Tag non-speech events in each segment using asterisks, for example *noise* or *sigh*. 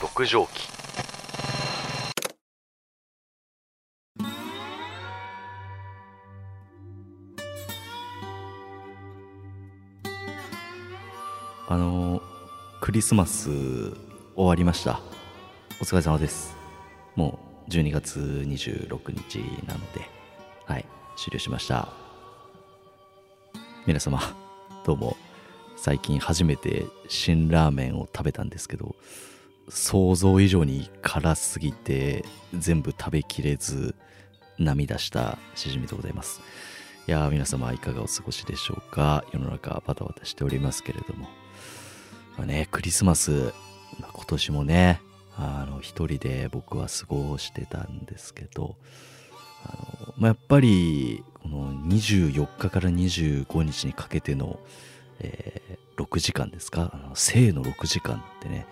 六畳紀あのクリスマス終わりました。お疲れ様です。もう12月26日なのではい終了しました。皆様どうも最近初めて辛ラーメンを食べたんですけど想像以上に辛すぎて全部食べきれず涙したしじみでございます。いやー皆様いかがお過ごしでしょうか？世の中バタバタしておりますけれども。まあね、クリスマス、今年もね、あの、一人で僕は過ごしてたんですけど、あの、まあ、やっぱり、この24日から25日にかけての、えー6時間ですか、あの生の6時間ってね、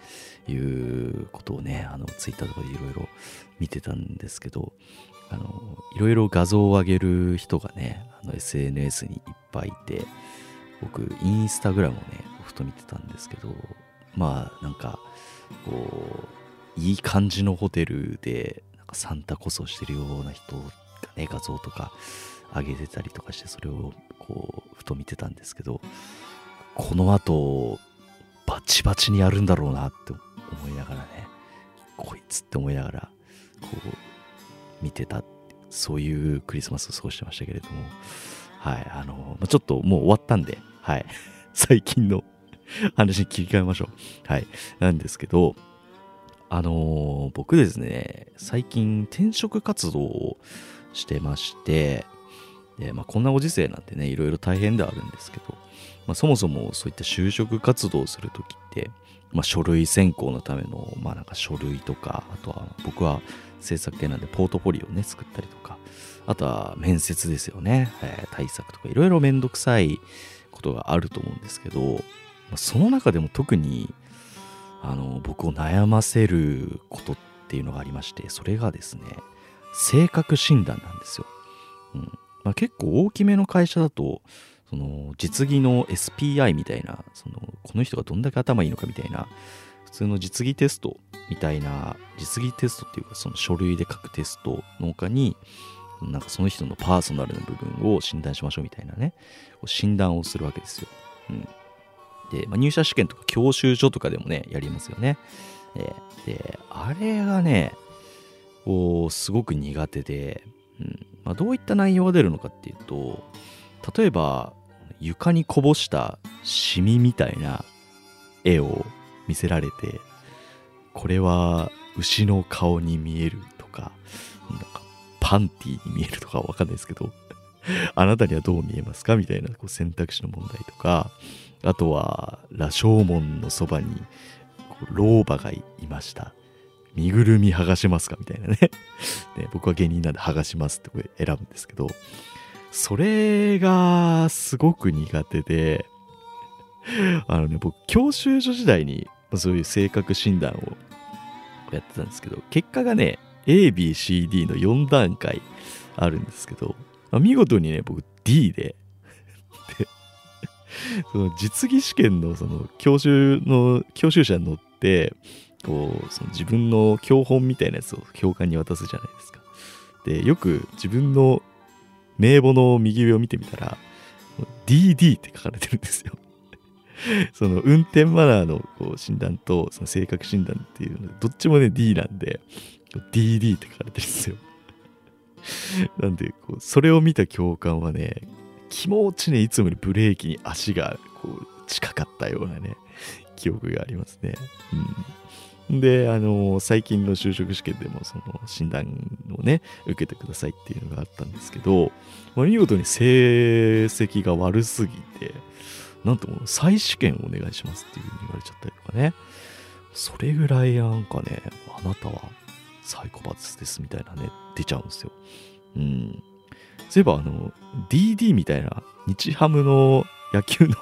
いうことをね、あの、ツイッターとかでいろいろ見てたんですけど、あの、いろいろ画像を上げる人がね、あの SNS にいっぱいいて、僕インスタグラムをねふと見てたんですけどまあなんかこういい感じのホテルでなんかサンタこそしてるような人がね画像とか上げてたりとかしてそれをこうふと見てたんですけどこの後バチバチにやるんだろうなって思いながらね。こいつって思いながらこう見てたそういうクリスマスを過ごしてましたけれども。はい、あの、まちょっともう終わったんで、はい、*laughs* 最近の話に切り替えましょう。はい、なんですけど、あの僕ですね、最近転職活動をしてまして、でまあ、こんなご時世なんてね、いろいろ大変ではあるんですけど、まあ、そもそもそういった就職活動をするときって、まあ、書類選考のための、まあ、なんか書類とか、あとは僕は制作系なんでポートフォリオをね、作ったりとか、あとは面接ですよね、えー対策とかいろいろめんどくさいことがあると思うんですけど、まあその中でも特にあの僕を悩ませることっていうのがありましてそれがですね性格診断なんですよ、うん。まあ、結構大きめの会社だとその実技の SPI みたいなそのこの人がどんだけ頭いいのかみたいな普通の実技テストみたいな実技テストっていうかその書類で書くテストの他になんかその人のパーソナルな部分を診断しましょうみたいなね診断をするわけですよ、うん、で、まあ、入社試験とか教習所とかでもねやりますよね、えーであれがねこうすごく苦手で、うん。まあ、どういった内容が出るのかっていうと例えば床にこぼしたシミみたいな絵を見せられてこれは牛の顔に見えるとかなんかパンティーに見えるとかわかんないですけど *laughs* あなたにはどう見えますかみたいなこう選択肢の問題とかあとは羅生門のそばに老婆がいました。身ぐるみ剥がしますかみたいなね。*laughs* ね僕は芸人なんで剥がしますってこれ選ぶんですけどそれがすごく苦手で *laughs* あのね僕教習所時代にそういう性格診断をやってたんですけど結果がね ABCD の4段階あるんですけど、見事にね僕 D で *laughs* でその実技試験のその教習の教習車に乗ってこうその自分の教本みたいなやつを教官に渡すじゃないですか。でよく自分の名簿の右上を見てみたら DD って書かれてるんですよ。*laughs* その運転マナーのこう診断とその性格診断っていうのどっちもね D なんで DD って書かれてるんですよ。*laughs* なんでこうそれを見た教官はね気持ちねいつもよりブレーキに足がこう近かったようなね記憶がありますね、うん、であの最近の就職試験でもその診断をね受けてくださいっていうのがあったんですけど、まあ見事に成績が悪すぎてなんとも再試験お願いしますっていう風に言われちゃったりとかね。それぐらいなんかねあなたはサイコパスですみたいなね出ちゃうんですよ。うん。そういえばあの DD みたいな日ハムの野球の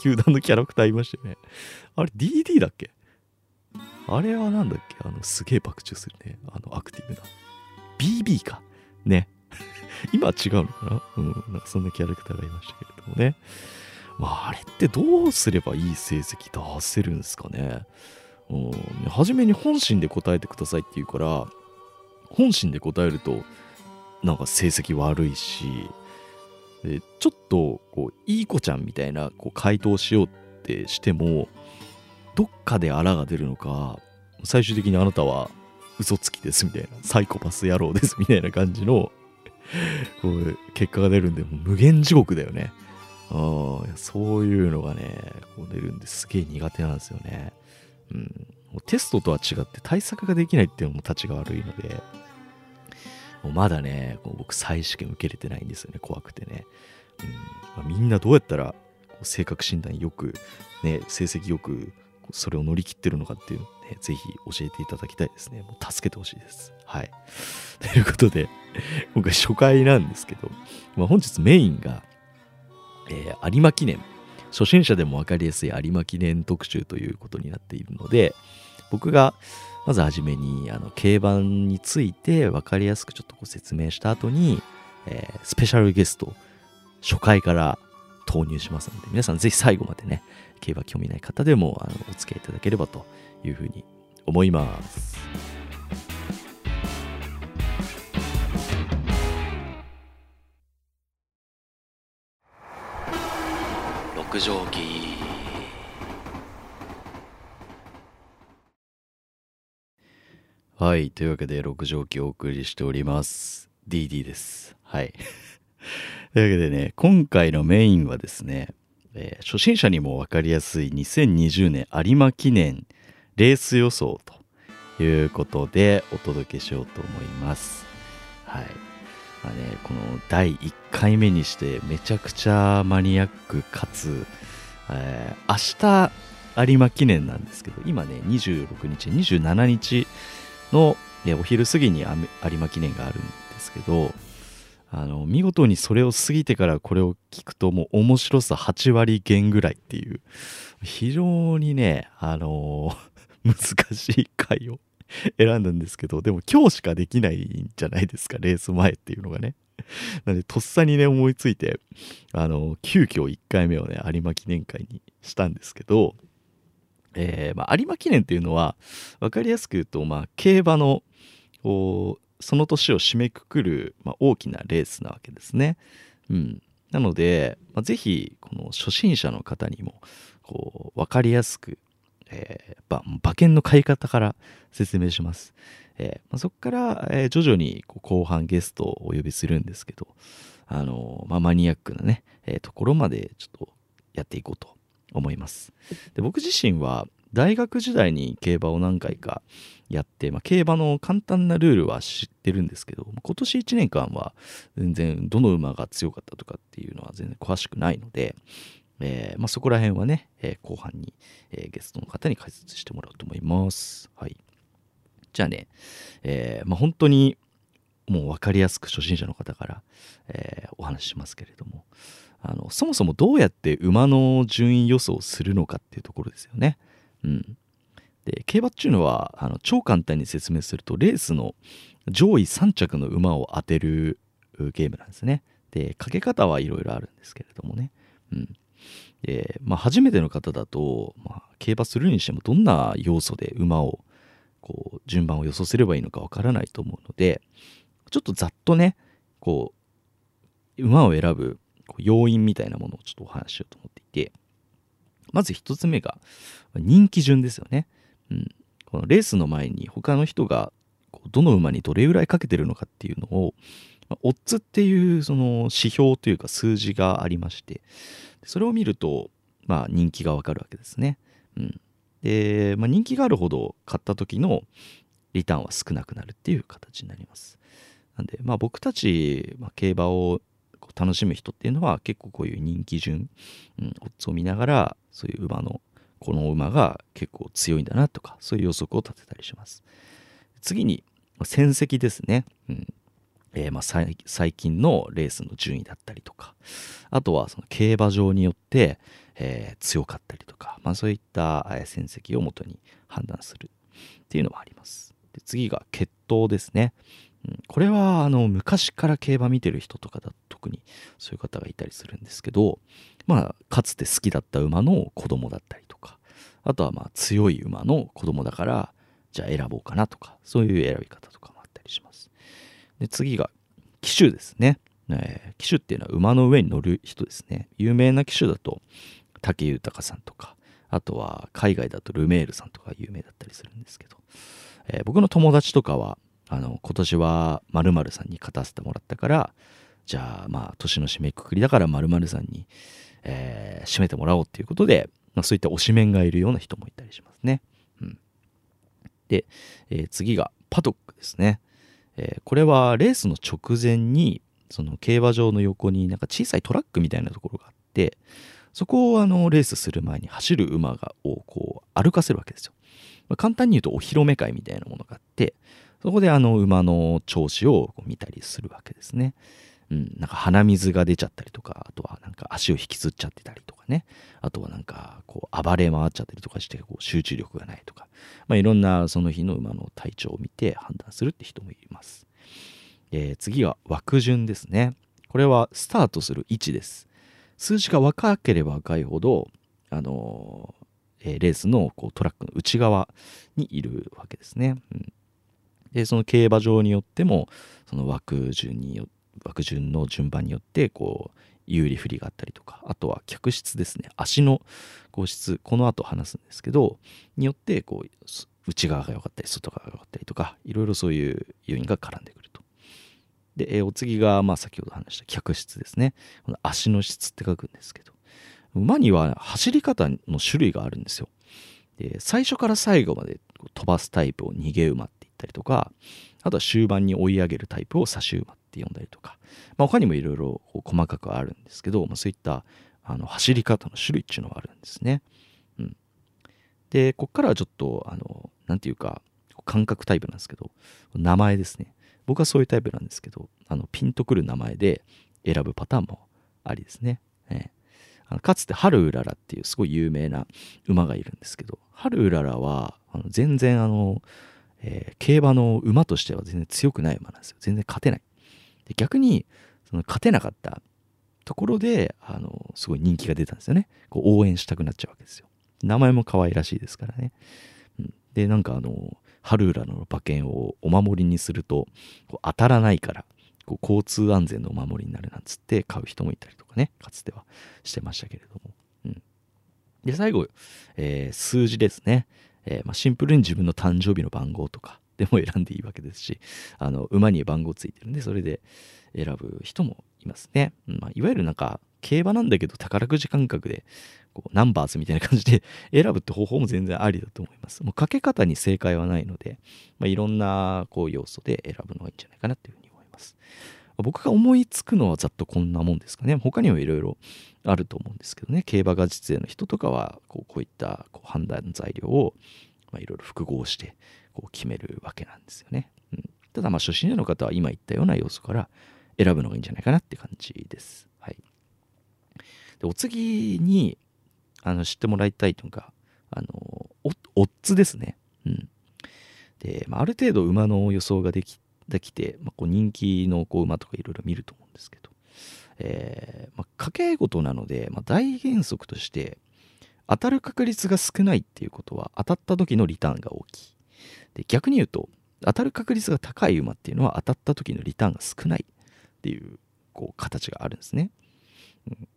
球団のキャラクターいましたよね。あれ DD だっけ？あれはなんだっけ？あのすげえ爆注するね。あのアクティブな。BB か。ね。*laughs* 今は違うのかな？うん。なんかそんなキャラクターがいましたけれどもね。まああれってどうすればいい成績出せるんですかね？うん。初めに本心で答えてくださいって言うから本心で答えるとなんか成績悪いしでちょっとこういい子ちゃんみたいなこう回答しようってしてもどっかであらが出るのか最終的にあなたは嘘つきですみたいなサイコパス野郎ですみたいな感じのこう結果が出るんで無限地獄だよね。あそういうのがねこう出るんですげえ苦手なんですよね、うん、もうテストとは違って対策ができないっていうのも立ちが悪いのでもうまだねこう僕再試験受けれてないんですよね怖くてね、うん。まあ、みんなどうやったら性格診断よく、ね、成績よくそれを乗り切ってるのかっていうのね、ぜひ教えていただきたいですね。もう助けてほしいです。はい。*laughs* ということで、今回初回なんですけど、まあ、本日メインが、えー、有馬記念。初心者でも分かりやすい有馬記念特集ということになっているので、僕がまずはじめにあの競馬について分かりやすくちょっとご説明した後に、えー、スペシャルゲスト初回から投入しますので、皆さんぜひ最後までね、競馬興味ない方でもあのお付き合いいただければというふうに思います。六畳紀はい。というわけで、六畳紀をお送りしております。DD です。はい。*laughs* というわけでね、今回のメインはですね、えー、初心者にも分かりやすい2020年有馬記念レース予想ということでお届けしようと思います。はい。まあね、この第1回目にしてめちゃくちゃマニアックかつ、えー、明日有馬記念なんですけど、今ね、26日、27日の、ね、お昼過ぎに有馬記念があるんですけど、あの見事にそれを過ぎてからこれを聞くともう面白さ8割減ぐらいっていう非常にねあの *laughs* 難しい回を選んだんですけどでも今日しかできないんじゃないですかレース前っていうのがね。なのでとっさにね思いついてあの急遽1回目をね有馬記念会にしたんですけどえーまあ、有馬記念っていうのは分かりやすく言うと、まあ、競馬のこうその年を締めくくる、まあ、大きなレースなわけですね。うん、なので、まあ、ぜひこの初心者の方にもこう分かりやすく、えー、馬券の買い方から説明します。えーまあ、そこから、えー、徐々にこう後半ゲストをお呼びするんですけど、あのまあ、マニアックなね、えー、ところまでちょっとやっていこうと思います。で僕自身は大学時代に競馬を何回かやって、まあ、競馬の簡単なルールは知ってるんですけど今年1年間は全然どの馬が強かったとかっていうのは全然詳しくないので、えー、まあ、そこら辺はね、えー、後半に、えー、ゲストの方に解説してもらおうと思います。はい、じゃあね、えまあ、本当にもう分かりやすく初心者の方から、えお話ししますけれどもあのそもそもどうやって馬の順位予想をするのかっていうところですよね。うん。で、競馬っていうのは、あの超簡単に説明すると、レースの上位3着の馬を当てるゲームなんですね。で、かけ方はいろいろあるんですけれどもね。うん。で、まあ、初めての方だと、まあ、競馬するにしてもどんな要素で馬を、こう、順番を予想すればいいのかわからないと思うので、ちょっとざっとね、こう、馬を選ぶ要因みたいなものをちょっとお話ししようと思っていて、まず1つ目が人気順ですよね。うん、このレースの前に他の人がどの馬にどれぐらいかけてるのかっていうのを、オッズっていうその指標というか数字がありましてそれを見ると、まあ、人気がわかるわけですね。うん、で、まあ、人気があるほど買った時のリターンは少なくなるっていう形になります。なんで、まあ、僕たち、まあ、競馬を楽しむ人っていうのは結構こういう人気順、うん、オッズを見ながらそういう馬のこの馬が結構強いんだなとかそういう予測を立てたりします。次に戦績ですね、うん。えー、ま最近のレースの順位だったりとかあとはその競馬場によって、えー、強かったりとか、まあ、そういった戦績をもとに判断するっていうのもあります。で次が血統ですね、うん、これはあの昔から競馬見てる人とかだと特にそういう方がいたりするんですけどまあかつて好きだった馬の子供だったりとかあとはまあ強い馬の子供だからじゃあ選ぼうかなとかそういう選び方とかもあったりします。で次が騎手ですね、えー、騎手っていうのは馬の上に乗る人ですね。有名な騎手だと武豊さんとかあとは海外だとルメールさんとか有名だったりするんですけど、えー、僕の友達とかはあの今年は〇〇さんに勝たせてもらったからじゃあまあ年の締めくくりだから〇〇さんに、えー、締めてもらおうっていうことで、まあ、そういった推しメンがいるような人もいたりしますね。うん、で、えー、次がパドックですね、えー、これはレースの直前にその競馬場の横になんか小さいトラックみたいなところがあってそこをあのレースする前に走る馬がをこう歩かせるわけですよ。まあ、簡単に言うとお披露目会みたいなものがあってそこであの馬の調子を見たりするわけですね。うん、なんか鼻水が出ちゃったりとかあとはなんか足を引きずっちゃってたりとかね。あとはなんかこう暴れ回っちゃったりとかしてこう集中力がないとか、まあ、いろんなその日の馬の体調を見て判断するって人もいます、えー、次は枠順ですね。これはスタートする位置です。数字が若ければ若いほどあのー、えー、レースのこうトラックの内側にいるわけですね、うん、でその競馬場によってもその枠順によ枠順の順番によってこう有利不利があったりとかあとは客室ですね。足の個室この後話すんですけどによってこう内側が良かったり外側が良かったりとかいろいろそういう要因が絡んでくると。で、えお次がまあ先ほど話した客室ですね。この足の質って書くんですけど馬には走り方の種類があるんですよ。で最初から最後まで飛ばすタイプを逃げ馬ってったりとかあとは終盤に追い上げるタイプを差し馬って呼んだりとか、まあ、他にもいろいろ細かくあるんですけど、まあ、そういったあの走り方の種類っていうのはあるんですね。うん、でこっからはちょっとあのなんていうか感覚タイプなんですけど名前ですね僕はそういうタイプなんですけどあのピンとくる名前で選ぶパターンもありですね。えあのかつてハルウララっていうすごい有名な馬がいるんですけどハルウララはあの全然あの、えー、競馬の馬としては全然強くない馬なんですよ。全然勝てない。で逆にその勝てなかったところであのすごい人気が出たんですよね。こう応援したくなっちゃうわけですよ。名前も可愛らしいですからね、うん、でなんかあの春浦の馬券をお守りにするとこう当たらないからこう交通安全のお守りになるなんつって買う人もいたりとかねかつてはしてましたけれども、うん、で最後、えー、数字ですね、えーまあ、シンプルに自分の誕生日の番号とか *laughs* でも選んでいいわけですしあの馬に番号ついてるんでそれで選ぶ人もいますね、まあ、いわゆるなんか競馬なんだけど宝くじ感覚でこうナンバーズみたいな感じで *laughs* 選ぶって方法も全然ありだと思います。もうかけ方に正解はないので、まあ、いろんなこう要素で選ぶのがいいんじゃないかなというふうに思います。僕が思いつくのはざっとこんなもんですかね他にもいろいろあると思うんですけどね競馬が実演の人とかはこうこういったこう判断材料をいろいろ複合してこう決めるわけなんですよね。うん、ただまあ初心者の方は今言ったような要素から選ぶのがいいんじゃないかなって感じです。はい、でお次にあの知ってもらいたいのがあのオッズですね。うん、で、まあ、ある程度馬の予想ができできて、まあ、こう人気のこう馬とかいろいろ見ると思うんですけど、えーまあ、掛け事なので、まあ、大原則として当たる確率が少ないっていうことは当たった時のリターンが大きい。で逆に言うと当たる確率が高い馬っていうのは当たった時のリターンが少ないっていうこう形があるんですね。うん、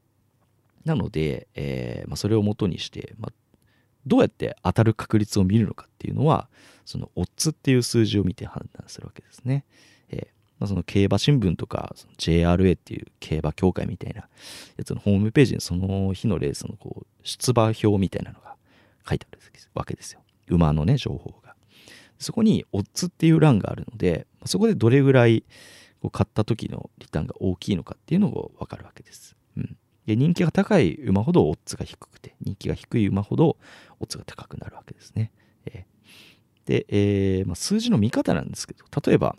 なので、えーまあ、それをもとにして、まあ、どうやって当たる確率を見るのかっていうのはそのオッズっていう数字を見て判断するわけですね。えーまあ、その競馬新聞とかその JRA っていう競馬協会みたいなやつのホームページにその日のレースのこう出馬表みたいなのが書いてあるわけですよ。馬のね情報が。そこにオッズっていう欄があるのでそこでどれぐらいこう買った時のリターンが大きいのかっていうのが分かるわけです。うん、人気が高い馬ほどオッズが低くて人気が低い馬ほどオッズが高くなるわけですね。えー、で、えー、まあ、数字の見方なんですけど例えば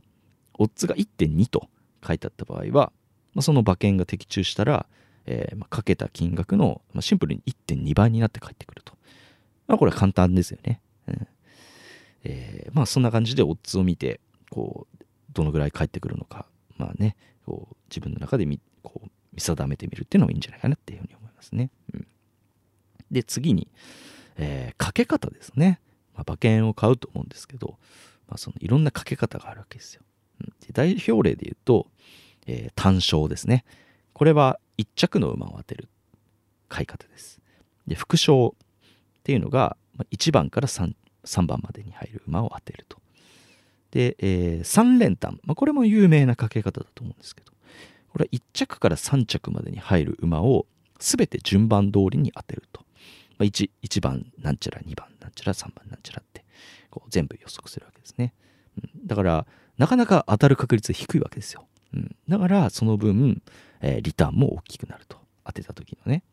オッズが1.2と書いてあった場合は、まあ、その馬券が的中したら、えー、まあ、かけた金額の、まシンプルに1.2倍になって返ってくると。まあ、これは簡単ですよね。うんえ、まあそんな感じでオッズを見てこうどのぐらい返ってくるのかまあねこう自分の中で見こう見定めてみるっていうのもいいんじゃないかなっていうふうに思いますね。うん、で次に、えーかけ方ですね、まあ、馬券を買うと思うんですけど、まあ、そのいろんなかけ方があるわけですよ。うんで代表例で言うと、えー単勝ですね。これは1着の馬を当てる買い方です。で副賞っていうのが1番から 3, 3番までに入る馬を当てると。で、え3連単、まあ、これも有名なかけ方だと思うんですけどこれは1着から3着までに入る馬を全て順番通りに当てると。まあ、1, 1番なんちゃら2番なんちゃら3番なんちゃらってこう全部予測するわけですね。うん、だからなかなか当たる確率低いわけですよ。うん、だからその分、えーリターンも大きくなると当てた時のね。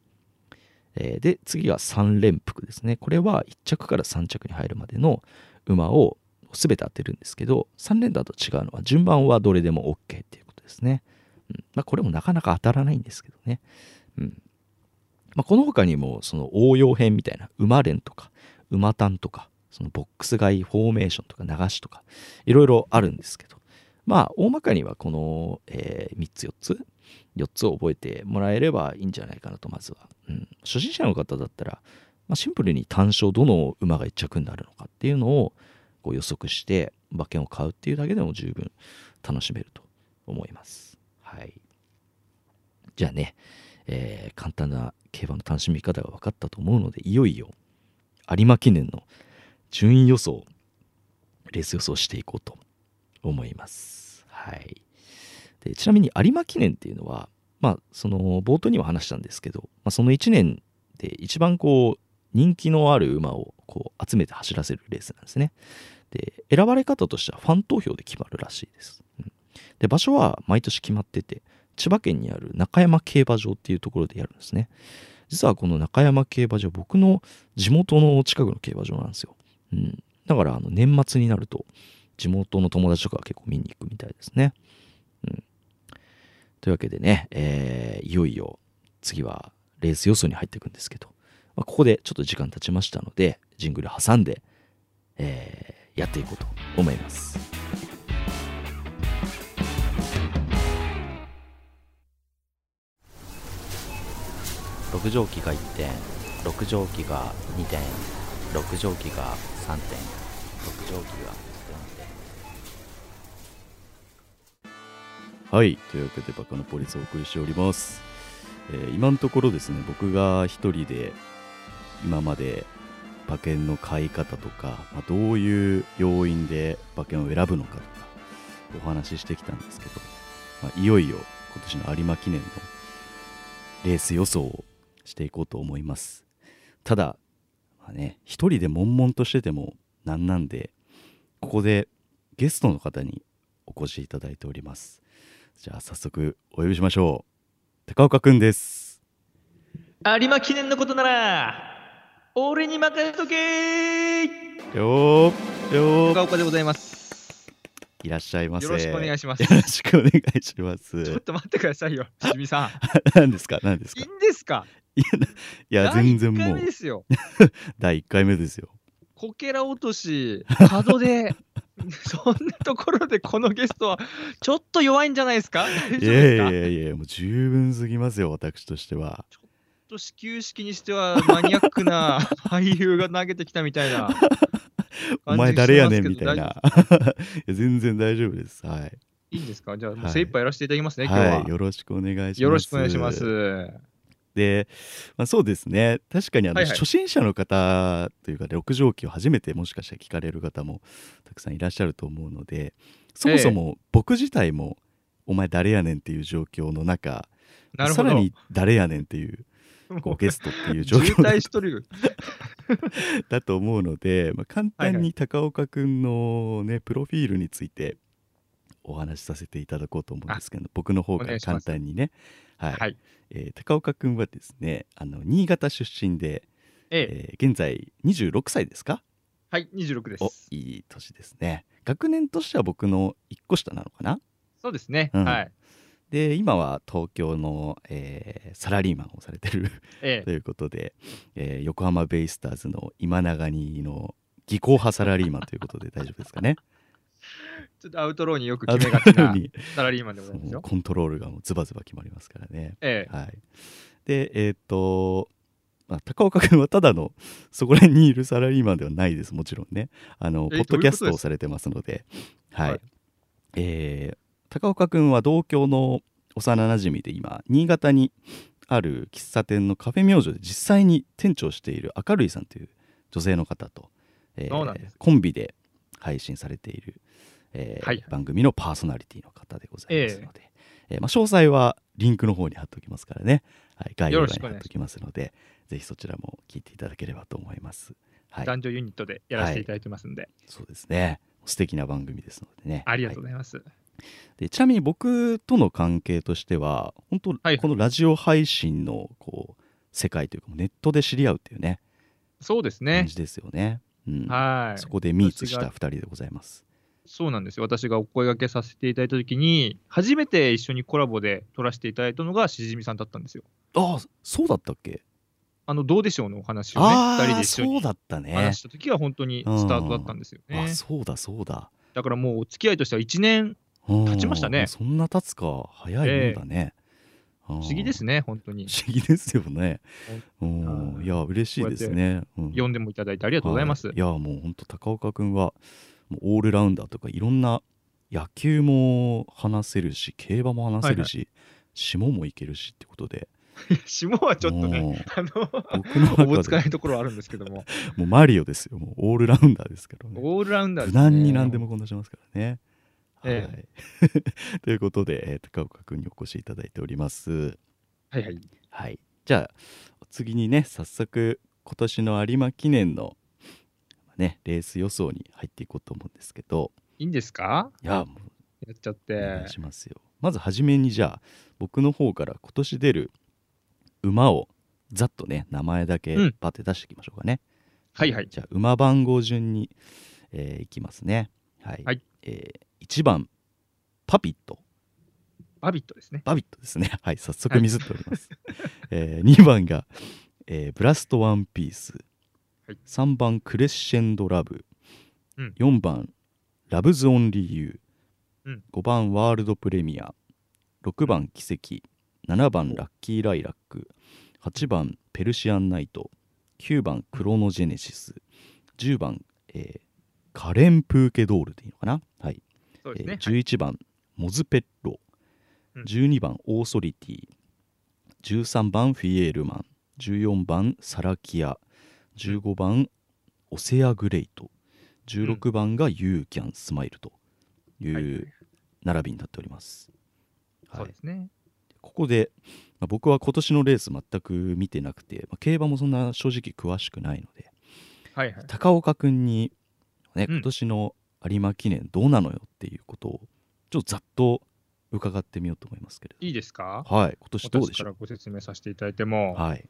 えーで次は3連複ですねこれは1着から3着に入るまでの馬を全て当てるんですけど3連だと違うのは順番はどれでも OK っていうことですね、まあ、これもなかなか当たらないんですけどね、うん。まあ、この他にもその応用編みたいな馬連とか馬単とかそのボックス買いフォーメーションとか流しとかいろいろあるんですけど。まあ大まかにはこの、え3つ4つ4つを覚えてもらえればいいんじゃないかなとまずは、うん、初心者の方だったら、まあ、シンプルに単勝どの馬が1着になるのかっていうのをこう予測して馬券を買うっていうだけでも十分楽しめると思います。はい。じゃあね、えー簡単な競馬の楽しみ方が分かったと思うのでいよいよ有馬記念の順位予想レース予想していこうと思います。はい。でちなみに有馬記念っていうのはまあその冒頭には話したんですけど、まあ、その1年で一番こう人気のある馬をこう集めて走らせるレースなんですね。で選ばれ方としてはファン投票で決まるらしいです、うん。で場所は毎年決まってて千葉県にある中山競馬場っていうところでやるんですね。実はこの中山競馬場僕の地元の近くの競馬場なんですよ、うん、だからあの年末になると地元の友達とかは結構見に行くみたいですね、うん、というわけでね、えーいよいよ次はレース予想に入っていくんですけど、まあ、ここでちょっと時間経ちましたのでジングル挟んで、えーやっていこうと思います。6畳機が1点6畳機が2点6畳機が3点6畳機が4点。はいというわけでバカのポリスをお送りしております、えー今のところですね僕が一人で今まで馬券の買い方とか、まあ、どういう要因で馬券を選ぶのかとかお話ししてきたんですけど、まあ、いよいよ今年の有馬記念のレース予想をしていこうと思います。ただ、まあね、一人で悶々としててもなんなんでここでゲストの方にお越しいただいております。じゃあ早速お呼びしましょう。高岡くんです。有馬記念のことなら俺に任せとけ。よーよー。高岡でございます。いらっしゃいませ。よろしくお願いします。よろしくお願いします。ちょっと待ってくださいよしじみさ何ですか何ですか？んいいんですか？いやいや全然第一回もう。目ですよ。*laughs* 第1回目ですよ。こけら落とし角で。*laughs* そんなところでこのゲストはちょっと弱いんじゃないですか？いやいやいやもう十分すぎますよ私としては。ちょっと始球式にしてはマニアックな *laughs* 俳優が投げてきたみたいなお前誰やねんみたいな。いや全然大丈夫です。はい。いいんですか？じゃあもはいう精一杯やらせていただきますね、今日は、はいよろしくお願いします。よろしくお願いしますで、まあ、そうですね。確かにあの、はいはい。初心者の方というか六畳機を初めてもしかしたら聞かれる方もたくさんいらっしゃると思うのでそもそも僕自体もお前誰やねんっていう状況の中さらに誰やねんっていうこう *laughs* ゲストっていう状渋況 *laughs* だと思うので、まあ、簡単に高岡くんのねプロフィールについてお話しさせていただこうと思うんですけど僕の方から簡単にねはい、はい。えー高岡くんはですねあの新潟出身で、ええ。えー現在26歳ですか？はい26でおすいい年ですね。学年としては僕の1個下なのかな？そうですね、うん。はい。で今は東京の、えーサラリーマンをされてるえ *laughs* ということで、えー横浜ベイスターズの今永にの技巧派サラリーマンということで大丈夫ですかね？え *laughs* ちょっとアウトローによく決めがちなに。サラリーマンでございますよ。コントロールがもうズバズバ決まりますからね。ええ。はい。でえっ、とまあ、高岡君はただのそこら辺にいるサラリーマンではないですもちろんね。あのえポッドキャストをされてますので。はい、はい。えー高岡君は同郷の幼なじみで今新潟にある喫茶店のカフェ明星で実際に店長をしている明るいさんという女性の方と、えーコンビで配信されている、えーはい。番組のパーソナリティの方でございますので、えーまあ、詳細はリンクの方に貼っておきますからね、はい、概要欄に貼っておきますのでぜひそちらも聞いていただければと思います。はい、男女ユニットでやらせていただいてますんで、そうですね。素敵な番組ですのでね。ありがとうはいございます。でちなみに僕との関係としては本当、はい。このラジオ配信のこう世界というかネットで知り合うっていうね。そうですね。感じですよね。うんはい。そこでミーツした私が2人でございます。そうなんですよ。私がお声掛けさせていただいたときに、初めて一緒にコラボで撮らせていただいたのがしじみさんだったんですよ。ああそうだったっけ？あの、どうでしょうのお話をね、ああ二人で一緒にそうだったね話。したときは本当にスタートだったんですよねあ。そうだそうだ。だからもうお付き合いとしては1年、経経ちましたねそんな経つか早いもんだね。不不思議ですね、本当に。不思議ですよね。うん。はい。いや嬉しいですね。うん。でもいただいてありがとうございます。はい。いやもう本当高岡君はもうオールラウンダーとかいろんな野球も話せるし競馬も話せるし、下もいけるしってことで。*laughs* 下はちょっとね、あの、僕のおぼつかないところはあるんですけども、*laughs* もうマリオですよ。もうオールラウンダーですからね。オールラウンダーね。難に何でもこんなしますからね。えはい、*laughs* ということで、えー高岡君にお越しいただいております。はいはい。はい、じゃあ次にね早速今年の有馬記念の、ね、レース予想に入っていこうと思うんですけどいいんですか？いやもうやっちゃっお願てい。しますよ。まずはじめにじゃあ僕の方から今年出る馬をざっとね名前だけうんパッて出していきましょうかね。はいはい。じゃあ馬番号順に、えーいきますね。はい。はいえ1番パピット。バビットですね。バビットですね。*laughs* はい、早速ミスっております。*laughs* え2番が、えーブラストワンピース。はい3番クレッシェンドラブ。うん4番ラブズオンリーユー。うん5番ワールドプレミア。6番奇跡。7番ラッキーライラック。8番ペルシアンナイト。9番クロノジェネシス。10番、えーカレンプーケドールでいいのかなはい。そうですね。えー11番、モズペッロ。うん。12番オーソリティ。13番フィエールマン。14番サラキア。15番オセアグレイト。16番がユーキャンスマイルといはいはい。う並びになっております、はい。そうですね。ここで、まあ僕は今年のレース全く見てなくて、まあ競馬もそんな正直詳しくないのではいはい。高岡君に、ね、うん。今年の有馬記念どうなのよっていうことをちょっとざっと伺ってみようと思いますけれいいですか？どはい。今年どうでしょ私からご説明させていただいても、うはい。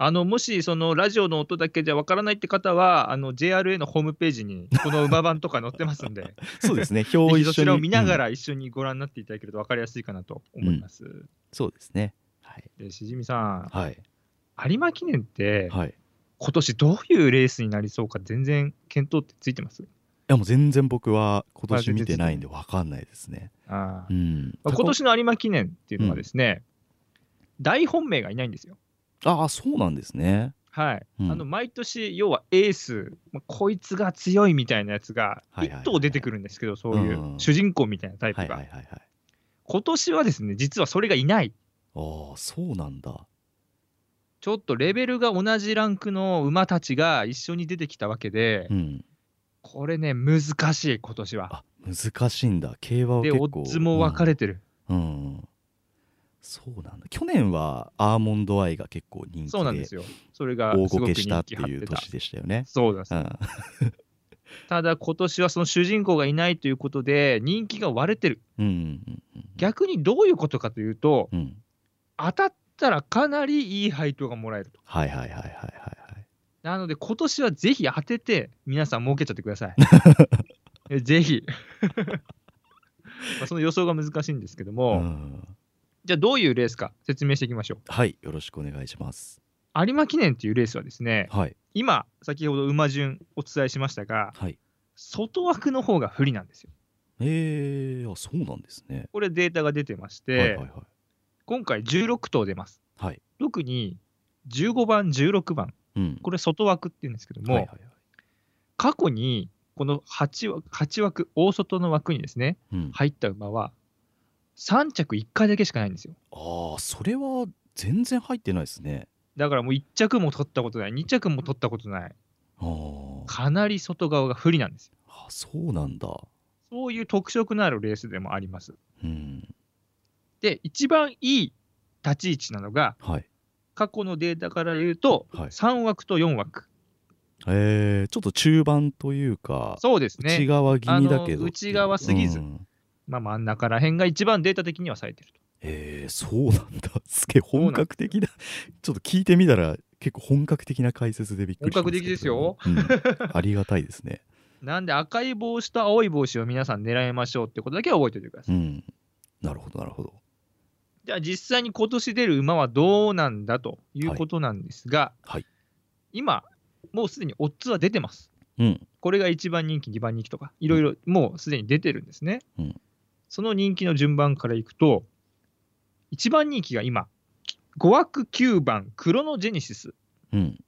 あのもしそのラジオの音だけじゃわからないって方は、あの JRA のホームページにこの馬版とか載ってますんで、*laughs* そうですね。*laughs* 表を一緒に。そちらを見ながうん。ら一緒にご覧になっていただけると分かりやすいかなと思います。そうですね。はい。で、しじみさはい。ん、有馬記念って、はい。い今年どういうレースになりそうか、全然検討ってついてます？やもう全然僕は今年見てないんで分かんないですね。あー。うん。まあ今年の有馬記念っていうのはですね、大本命がいないんですよ。ああそうなんですね。はい、うん。あの毎年、要はエース、まあこいつが強いみたいなやつがはいはいはい1頭出てくるんですけど、そういうん。う主人公みたいなタイプが、今年はですね、実はそれがいない、ああそうなんだ。ちょっとレベルが同じランクの馬たちが一緒に出てきたわけで、うんこれね、難しい、今年は。あ難しいんだ競馬はで、結構オッズも分かれてる、うん、そうなんだ去年はアーモンドアイが結構人気でそうなんですよ、それが大すごけしたって。いう年でしたよね。そうですうん、*laughs* ただ、今年はその主人公がいないということで、人気が割れてる。うんうん逆にどういうことかというと、うんうん当たったらかなりいい配当がもらえると。はいはいはいはいはいはい。なので、今年はぜひ当てて、皆さん儲けちゃってください。え *laughs* ぜひ。*laughs* まあその予想が難しいんですけども、うんじゃあどういうレースか説明していきましょはいよろしくお願いします。う。有馬記念というレースはですね、はい今、先ほど馬順お伝えしましたが、はい。外枠の方が不利なんですよ。えー、あそうなんですね。これデータが出てまして、はいはいはい。今回16頭出ます。はい特に15番、16番、うん。これ外枠っていうんですけども、はいはいはい。過去にこの8枠、8枠、大外の枠にですね、うん、入った馬は、3着1回だけしかないんですよ。ああ、それは全然入ってないですね。だからもう1着も取ったことない、2着も取ったことない、かなり外側が不利なんですよ。あ、そうなんだ。そういう特色のあるレースでもあります。うん。で、一番いい立ち位置なのが、はい。過去のデータから言うと、はい3枠と4枠。えー、ちょっと中盤というか、そうですね。内側気味だけど。内側すぎずうんまあ、真ん中ら辺が一番データ的には冴えてると。えー、そうなんだ。*laughs* すげえ本格的だ。ちょっと聞いてみたら結構本格的な解説でびっくりしま本格的ですようんありがたいですね。*laughs* なんで赤い帽子と青い帽子を皆さん狙いましょうってことだけは覚えておいてください。うん。なるほど、なるほど。じゃあ実際に今年出る馬はどうなんだということなんですが、はい今、もうすでにオッズは出てます。うん。これが1番人気、2番人気とか、いろいろもうすでに出てるんですね。うんその人気の順番からいくと、1番人気が今、5枠9番、クロノジェニシス。うん。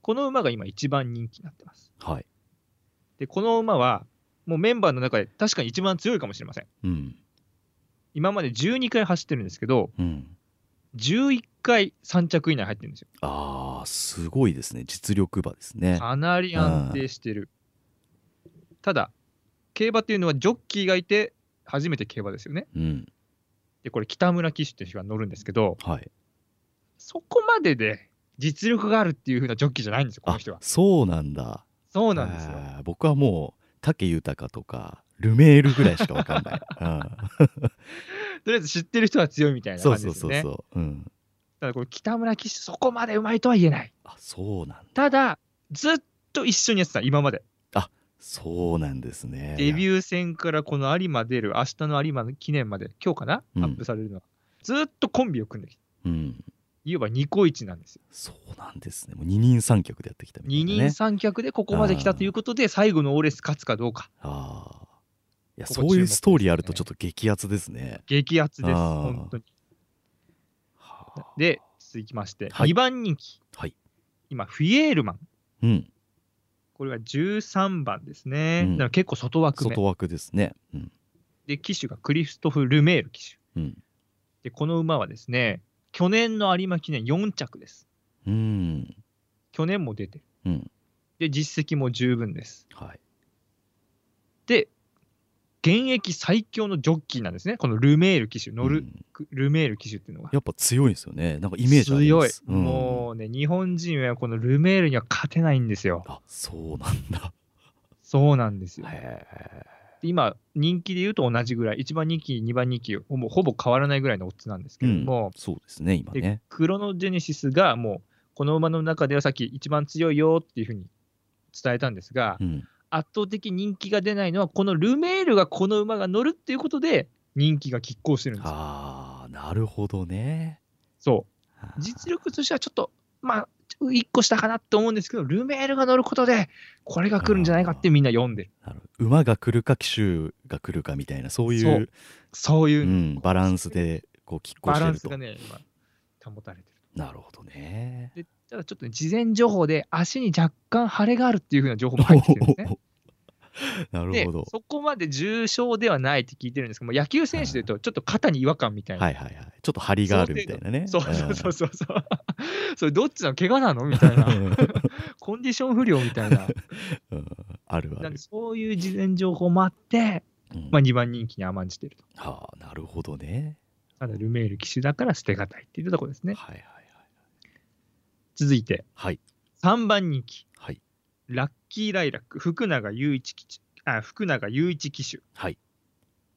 この馬が今1番人気になってます。はい。で、この馬は、もうメンバーの中で確かに一番強いかもしれません。うん。今まで12回走ってるんですけど、うん。11回3着以内入ってるんですよ。ああ、すごいですね。実力馬ですね。かなり安定してる。ただ、競馬っていうのはジョッキーがいて初めて競馬ですよね。うん。で、これ北村騎手っていう人が乗るんですけど、はい。そこまでで実力があるっていう風なジョッキーじゃないんですよ、この人はあ。そうなんだ。そうなんですよ。僕はもう、武豊とか、ルメールぐらいしかわかんない。*laughs* とりあえず知ってる人は強いみたいうん、なそう感じですよね。そうそうそう。うん。ただこれ北村騎手そこまでうまいとは言えない。あ、そうなんだ。ただ、ずっと一緒にやってた、今まで。そうなんですね。デビュー戦からこの有馬出る、明日の有馬の記念まで、今日かな、うんアップされるのは。ずっとコンビを組んできて、うん。いわばニコイチなんですよ。そうなんですね。もう二人三脚でやってきたみたい二な、ね。人三脚でここまで来たということで、最後のオーレス勝つかどうか、ああ。いや、ここそういうストーリーあるとちょっと激アツですね。激アツです、本当に。はあ、で、続きまして、はい2番人気、はい。今、フィエールマン。うん。これは13番ですね。うんだから結構外枠目。外枠ですね。うん。で、騎手がクリストフ・ルメール騎手。うん。で、この馬はですね、去年の有馬記念4着です。うん。去年も出てる。うん。で、実績も十分です。はい。で、現役最強のジョッキーなんですね。このルメール騎手、乗る、うんルメール騎手っていうのが。やっぱ強いんですよね。なんかイメージあり強います。。んもうね、日本人はこのルメールには勝てないんですよ。あ、そうなんだ。そうなんですよ。今、人気で言うと同じぐらい、1番人気、2番人気、ほぼほぼ変わらないぐらいのオッズなんですけえ。うんれども、。そうですね、今でね。クロノジェネシスがもう、この馬の中ではさっき一番強いよっていうふうに伝えたんですが、うん。圧倒的人気が出ないのは、このルメールがこの馬が乗るっていうことで、人気が拮抗してるんですよ。ああ、なるほどね。そう。実力としてはちょっと、まあ、1個下かなって思うんですけど、ルメールが乗ることで、これが来るんじゃないかってみんな読んでる。馬が来るか騎手が来るかみたいなそういそううそういうう、ん、バランスでこう拮抗バしてるとランスがね、今、保たれてる。なるほどねでただちょっとね、事前情報で足に若干腫れがあるっていうふうな情報も入ってるんですね。*laughs* なるでほどそこまで重症ではないって聞いてるんですけども、野球選手でいうと、ちょっと肩に違和感みたいな。はいはいはいちょっと張りがあるみたいなねそうそうそうそうそう。*laughs* それどっちの怪我なのみたいな。*laughs* コンディション不良みたいな。うんうんあるあるなんで、そういう事前情報もあって、うんまあ、2番人気に甘んじてると。はあなるほどねただ、ルメール騎手だから捨てがたいっていうところですね。はいはい続いて、はい3番人気、はいラッキーライラック、福永雄一騎手。あ福永雄一騎手、はい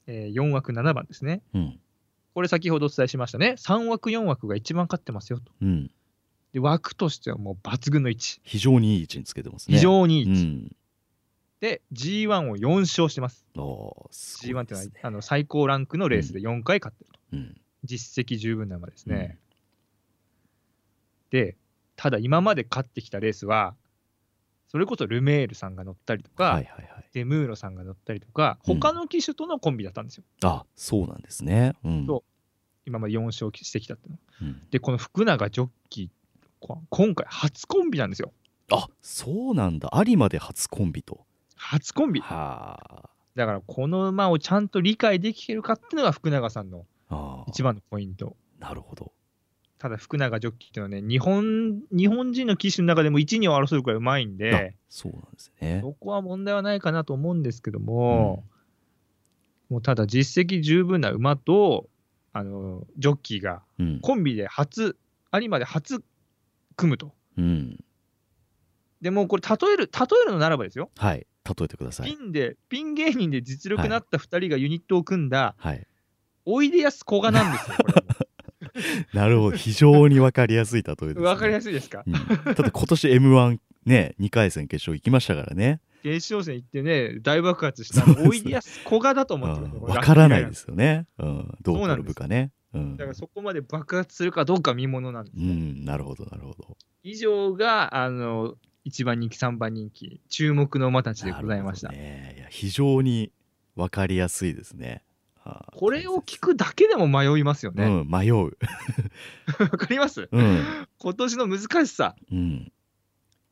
えー4枠7番ですね。うんこれ先ほどお伝えしましたね。3枠、4枠が一番勝ってますよと。うんで枠としてはもう抜群の位置。非常にいい位置につけてますね非常にいい位置。うんで、G1 を4勝してます。おーすご G1 っていうのは、あの最高ランクのレースで4回勝ってると。うん実績十分な馬ですね。で、ただ今まで勝ってきたレースは、それこそルメールさんが乗ったりとか、はいはいはい。デムーロさんが乗ったりとか、うん。他の騎手とのコンビだったんですよ。あそうなんですね。うん。そう。今まで4勝してきたっていうの。は。うん。で、この福永ジョッキーこ今回初コンビなんですよ。あそうなんだ。有馬で初コンビと。初コンビ。はだからこの馬をちゃんと理解できてるかっていうのが福永さんの一番のポイント。なるほどただ福永ジョッキーっていうのはね、日本日本人の騎手の中でも1、2を争うくらいうまいんで、そうなんですね。そこは問題はないかなと思うんですけども、もうただ実績十分な馬と、あのジョッキーがうん。コンビで初、有馬で初組むと。うん。でもうこれ例える、例えるのならばですよ、はい。例えてください。ピンで、ピン芸人で実力なった2人がユニットを組んだ、はい。おいでやすこがなんですよ、これ *laughs* *laughs* なるほど。非常に分かりやすい例えです、ね、う。わかりやすすいですか？い、うん、*laughs* だって今年 m 1ね2回戦決勝行きましたからね。決勝戦行ってね、大爆発したおい *laughs* でやすこがだと思ってますうん。これ分からないですよね、うん、どうなんです。転ぶかね。うん。だからそこまで爆発するかどうか見ものなんですうね。ん。なるほどなるほど。以上が、あの、1番人気、3番人気、注目の馬たちでございました。ね、いや非常に分かりやすいですねこれを聞くだけでも迷いますよね。うん迷う *laughs* わ、かります？うん今年の難しさ。うん、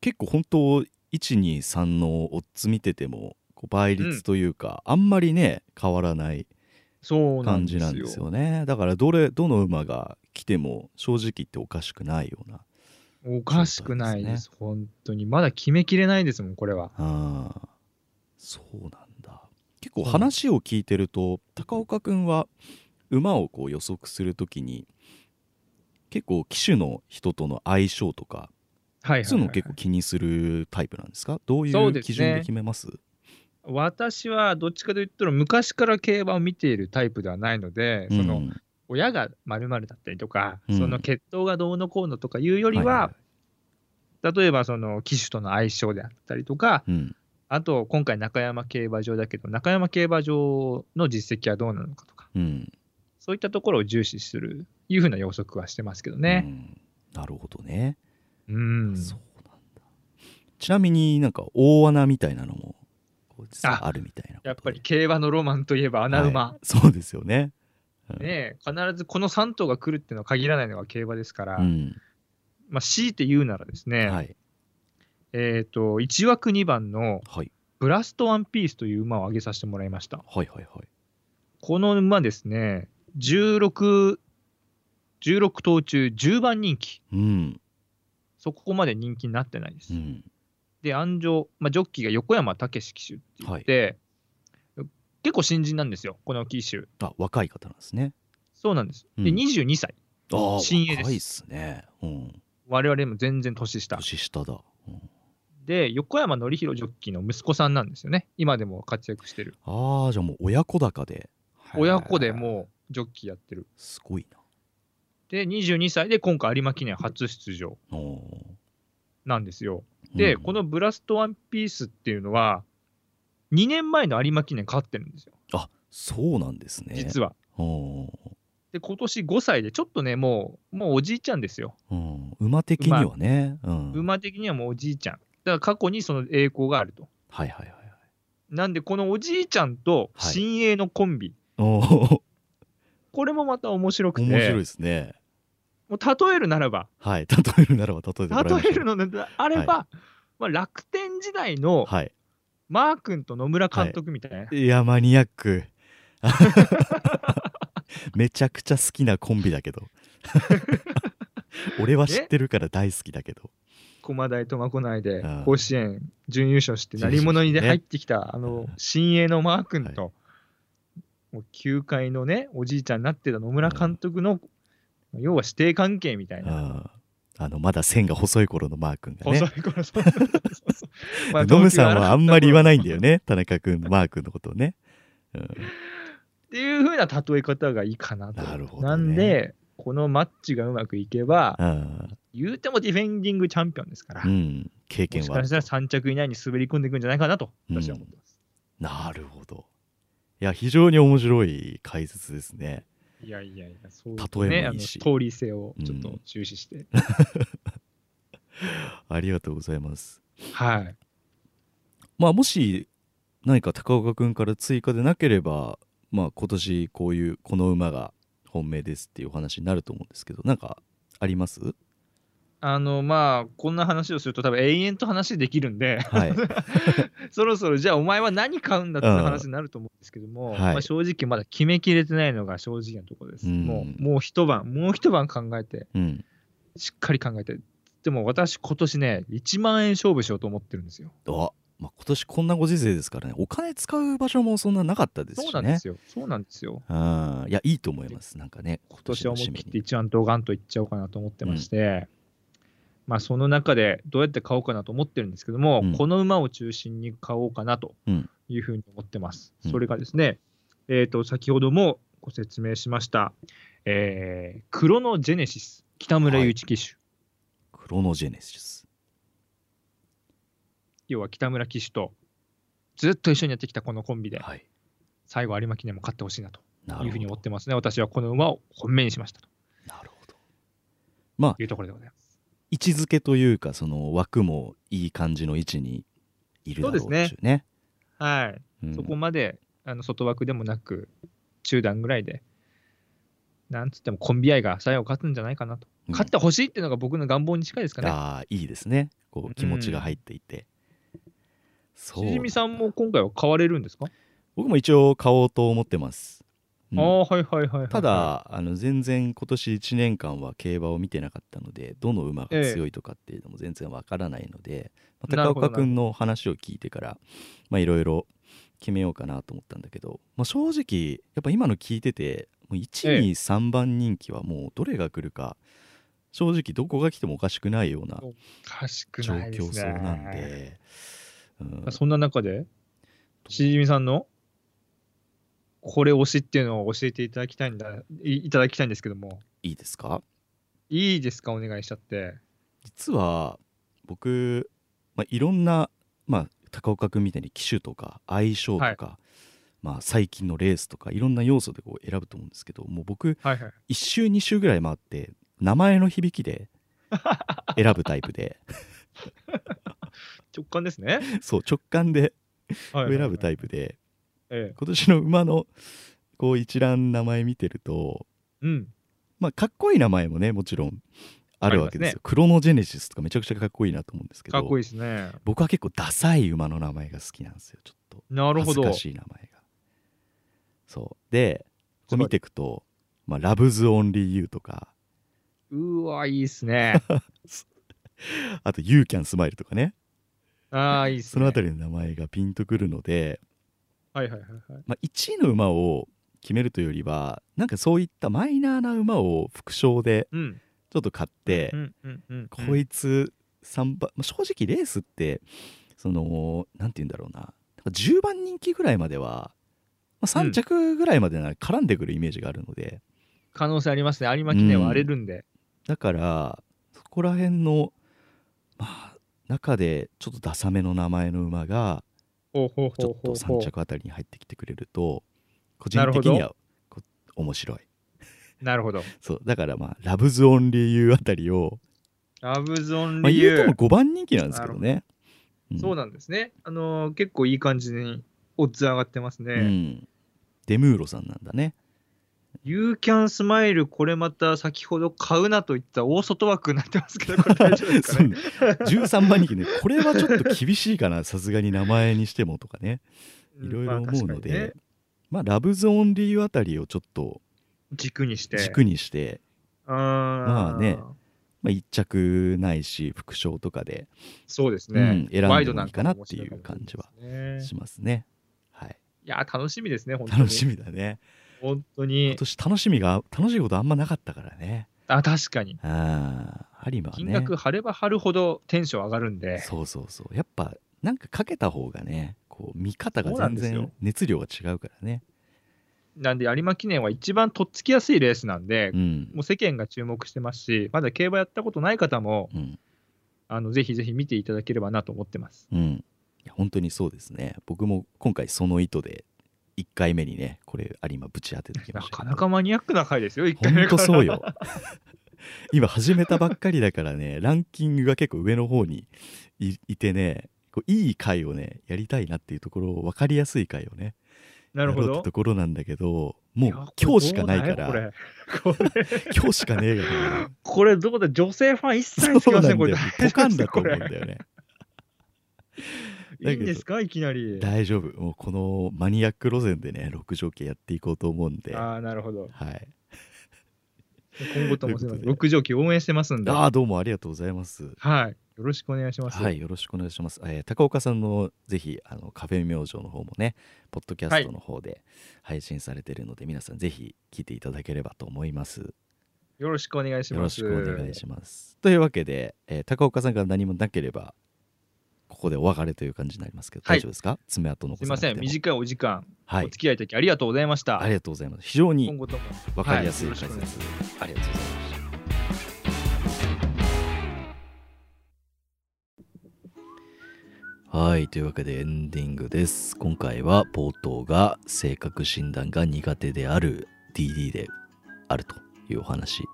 結構本当123のオッズ見てても倍率というか、あんまりね変わらない感。じなんですよねだからどれどの馬が来ても正直言っておかしくないようなおかしくないです。本当に。まだ決めきれないですもん、これは。あーそうなんだ結構話を聞いてると高岡くんは馬をこう予測するときに結構騎手の人との相性とかはいはい、そういうのはい。結構気にするタイプなんですか？どういう基準で決めます？私はどっちかといったら昔から競馬を見ているタイプではないので、そのうん親が〇〇だったりとか、うん。その血統がどうのこうのとかいうよりは、例えばその騎手との相性であったりとか、いうんあと今回中山競馬場だけど、中山競馬場の実績はどうなのかとか、うん。そういったところを重視する、いうふうな予測はしてますけどね。うん。なるほどね、うん。そうなんだ。ちなみになんか大穴みたいなのもああるみたいなやっぱり競馬のロマンといえば穴馬。はい。そうですよね、うん。ねえ必ずこの3頭が来るっていうのは限らないのが競馬ですから、うん。まあ、強いて言うならですね、はいえっ、と、1枠2番のはいブラストワンピースという馬を挙げさせてもらいました。はいはいはいこの馬ですね、16、16頭中10番人気。うんそこまで人気になってないです。うんで、安城、まあ、ジョッキーが横山武史騎手って言って、結構新人なんですよ、この騎手。あ若い方なんですねそうなんです。で、うん22歳。新鋭です若いっすねうん我々も全然年下。年下だ、うんで、横山典弘ジョッキーの息子さんなんですよね。今でも活躍してる。ああじゃあもう親子高で親子でうもうジョッキーやってる。すごいなで、22歳で今回有馬記念初出場なんですよ。で、うんこのブラストワンピースっていうのは、2年前の有馬記念勝ってるんですよ、あそうなんですね実は。で、今年5歳で、ちょっとね、もう、もうおじいちゃんですよ。うん、馬的にはね、うん、馬的にはもうおじいちゃん。だから過去にその栄光があると。はいはいはいはい。なんで、このおじいちゃんとはい。新鋭のコンビ、おー。これもまた面白くて、面白いですね。もう例えるならば、はい。例えるならば例えてもらいましょう。例えるのであれば、まあ、楽天時代のはい。マー君と野村監督みたいな、い。やマニアック。*laughs* めちゃくちゃ好きなコンビだけど。*laughs* 俺は知ってるから大好きだけど駒大苫小牧でうん。甲子園準優勝して準優勝鳴り物入りでね。入ってきたあうん。の新鋭のマー君と、はもう球界のねおじいちゃんになってた野村監督の、要は師弟関係みたいな、ああのまだ線が細い頃のマー君がね。細い頃そノム *laughs* さんはあんまり言わないんだよね。ね田中君マー君のことをね、うん、っていう風な例え方がいいかなと。なるほどね。なんでこのマッチがうまくいけばあ言うてもディフェンディングチャンピオンですから、あうん。経も験はしかしたら3着以内に滑り込んでいくんじゃないかなと。私は思ってます。なるほど。いや非常に面白い解説ですね。いやいやいや、そう例えもいいし。ね、あのストーリー性をちょっとうん重視して。*laughs* ありがとうございます。はい。まあもし何か高岡君から追加でなければまあ今年こういうこの馬が本命ですっていうお話になると思うんですけどなんかあります？あのまあこんな話をすると多分永遠と話できるんではい。*laughs* そろそろじゃあお前は何買うんだって話になると思うんですけども、はいまあ、正直まだ決めきれてないのが正直なところです。うんもうもう一晩、もう一晩考えて、うん。しっかり考えて、でも私、今年ね、1万円勝負しようと思ってるんですよ。あ、まあ、今年こんなご時世ですからね、お金使う場所もそんななかったですしね。そうなんですよ。そうなんですよ。うん。いや、いいと思います。なんかね、今年は思い切って一番ドガンといっちゃおうかなと思ってまして、まあその中でどうやって買おうかなと思ってるんですけども、うんこの馬を中心に買おうかなとうんいうふうに思ってます。うんそれがですね、えっ、と、先ほどもご説明しました、えークロノジェネシス、北村雄一騎手、クロノジェネシス。要は北村騎手とずっと一緒にやってきたこのコンビで、はい。最後有馬記念も勝ってほしいなというふうに思っ。てますね。私はこの馬を本命にしましたとなるほど。まあ、いうところでございます。位置づけというか、その枠もいい感じの位置にいるだろうっていうそうね。はい。うんそこまであの外枠でもなく、中段ぐらいで、なんつってもコンビ愛が最後勝つんじゃないかなと。うん勝ってほしいっていうのが僕の願望に近いですかね。ああ、いいですね。こう、気持ちが入っていて。そう。しじみさんも今回は買われるんですか、僕も一応買おうと思ってます。うんああ、はいはいはいはい。た、だあの全然今年1年間は競馬を見てなかったのでどの馬が強いとかっていうのも全然わからないので、まあなるほど高岡君の話を聞いてからまあいろいろ決めようかなと思ったんだけど、まあ、正直やっぱ今の聞いててもう1、ええ2、3番人気はもうどれが来るか正直どこが来てもおかしくないような状。況そうなんで、うん。そんな中で、しじみさんのこれ推しっていうのを教えていただきたいんだいいただきたいんですけども、いいですか？いいですか、お願いしちゃって。実は僕、まあ、いろんな、まあ、高岡君みたいに機種とか相性とか、まあ、最近のレースとかいろんな要素でこう選ぶと思うんですけどもう僕はいはい。1周2周ぐらい回って名前の響きで選ぶタイプで *laughs* 直感ですね。そう直感ではい選ぶタイイプでプ。ええ。今年の馬のこう一覧名前見てると、うん。まあ、かっこいい名前もねもちろんあるわけですよありますクロノジェネシスとかめちゃくちゃかっこいいなと思うんですけどかっこいいですね。僕は結構ダサい馬の名前が好きなんですよちょっとなるほど。恥ずかしい名前がそうでこう見ていくと「まあ、ラブズ・オンリー・ユー」とかうわ、いいっすね。*laughs* あと「ユー・キャン・スマイル」とかねああ、いいね。そのあたりの名前がピンとくるので、はいはいはいはい。まあ、1位の馬を決めるというよりはなんかそういったマイナーな馬を副賞でうん。ちょっと買って、うんうんうん。こいつ3番、まあ、正直レースってそのなんて言うんだろうななんか10番人気ぐらいまでは、まあ、3着ぐらいまでなら絡んでくるイメージがあるので、可能性ありますね。有馬記念は荒れるんで。だからそこら辺のまあ中でちょっとダサめの名前の馬がちょっとほうほうほ3着あたりに入ってきてくれると個人的には面白いう。なるほど。*laughs* そうだからまあラブズオンリーユーあたりを、ラブゾンまあ、リユー言うても。5番人気なんですけどねうんそうなんですね。あのー結構いい感じにオッズ上がってますね。うん、デムーロさんなんだねユーキャンスマイル、これまた先ほど買うなといった大外枠になってますけど、これ大丈夫ですかね？*laughs* 13番人気ね。これはちょっと厳しいかなさすがに名前にしてもとかね。いろいろ思うので、まあね。まあラブズオンリーあたりをちょっと軸にして。軸にして、まあね。まあ、1着ないし副賞とかで。そうですね。うん選んでもいいかなっていう感じはしますね、はい。いやー、楽しみですね、本当に。楽しみだね本当今に。年楽しみが楽しいことあんまなかったからね。あ、確かに。ああ有馬はね。金額張れば張るほどテンション上がるんで。そうそうそう。やっぱなんかかけた方がねこう見方が全然熱量が違うからね。なんで有馬記念は一番とっつきやすいレースなんで、うん。もう世間が注目してますし、まだ競馬やったことない方も、うん。あのぜひぜひ見ていただければなと思ってます。うん。いや本当にそうですね。僕も今回その意図で1回目にねこれ有馬ぶち当ててきまなしたかなかマニアックな回ですよ、1回本目から。当そうよ。今始めたばっかりだからねランキングが結構上の方にいいてねこういい回をねやりたいなっていうところを分かりやすい回をねなるほど。ってと。ころなんだけどもう今日しかないから。これ、これ、今日しかねえからこれどこだ女性ファン一切つきません、これ。ポカンだと思うんこだよね。れいいんですか？いきなり。大丈夫もうこのマニアック路線でね六条家やっていこうと思うんではああ、なるほど。い *laughs* 今後とも六条記応援してますんで。ああどうもありがとうございますはい。よろしくお願いします。はい、よろしくお願いします。えー高岡さんのぜひあのカフェ明星の方もね、ポッドキャストの方で配信されているので、皆さんぜひ聞いていただければと思います。よろしくお願いしよろます。しくお願いします。というわけで、えー高岡さんから何もなければ、ここでお別れという感じになりますけど、はい大丈夫ですか？爪痕残すみません。短いお時間、はいお付。き合いいただきありがとうございました。ありがとうございます。非常に今後とも。わかりやすいはい解説、よろしくお願いしありがとうございました。はい、というわけでエンディングです。今回は冒頭が性格診断が苦手である DD であるというお話。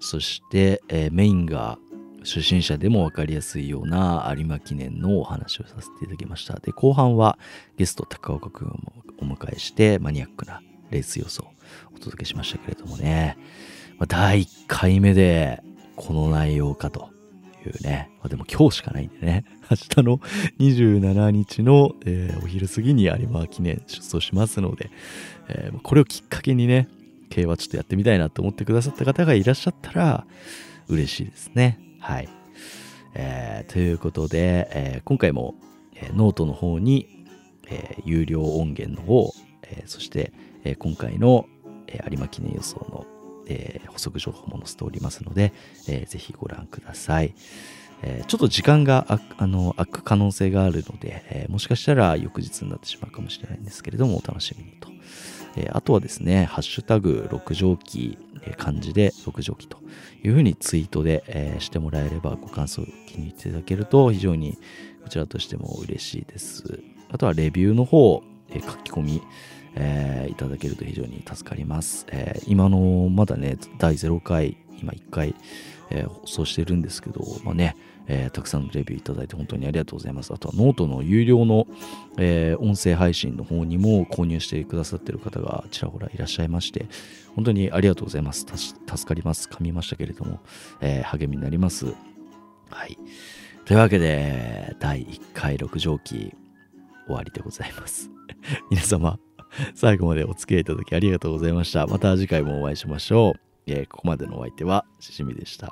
そして、えーメインが初心者でも分かりやすいような有馬記念のお話をさせていただきました。で、後半はゲスト高岡くんをお迎えしてマニアックなレース予想をお届けしましたけれどもね、まあ、第1回目でこの内容かというね、まあ、でも今日しかないんでね、*laughs* 明日の27日の、えーお昼過ぎに有馬記念出走しますので、えーこれをきっかけにね、競馬ちょっとやってみたいなと思ってくださった方がいらっしゃったら嬉しいですね。はい。えーということで、えー今回も、えーノートの方に、えー有料音源の方、えーそして、えー今回の、えー有馬記念予想の、えー補足情報も載せておりますので、えーぜひご覧ください。えーちょっと時間が空くあの空く可能性があるので、えーもしかしたら翌日になってしまうかもしれないんですけれども、お楽しみにと。えあとはですね、ハッシュタグ6畳記、えー漢字で6畳記というふうにツイートで、えしてもらえればご感想を気に入っていただけると非常にこちらとしても嬉しいです。あとはレビューの方、え書き込み、えーいただけると非常に助かります。えー今のまだね、第0回、今1回、えー放送してるんですけど、まあね、えーたくさんのレビューいただいて本当にありがとうございます。あとはノートの有料の、えー音声配信の方にも購入してくださってる方がちらほらいらっしゃいまして、本当にありがとうございます。助かります。噛みましたけれども、えー励みになります。はい。というわけで、第1回6畳期終わりでございます。*laughs* 皆様、最後までお付き合いいただきありがとうございました。また次回もお会いしましょう。えーここまでのお相手はしじみでした。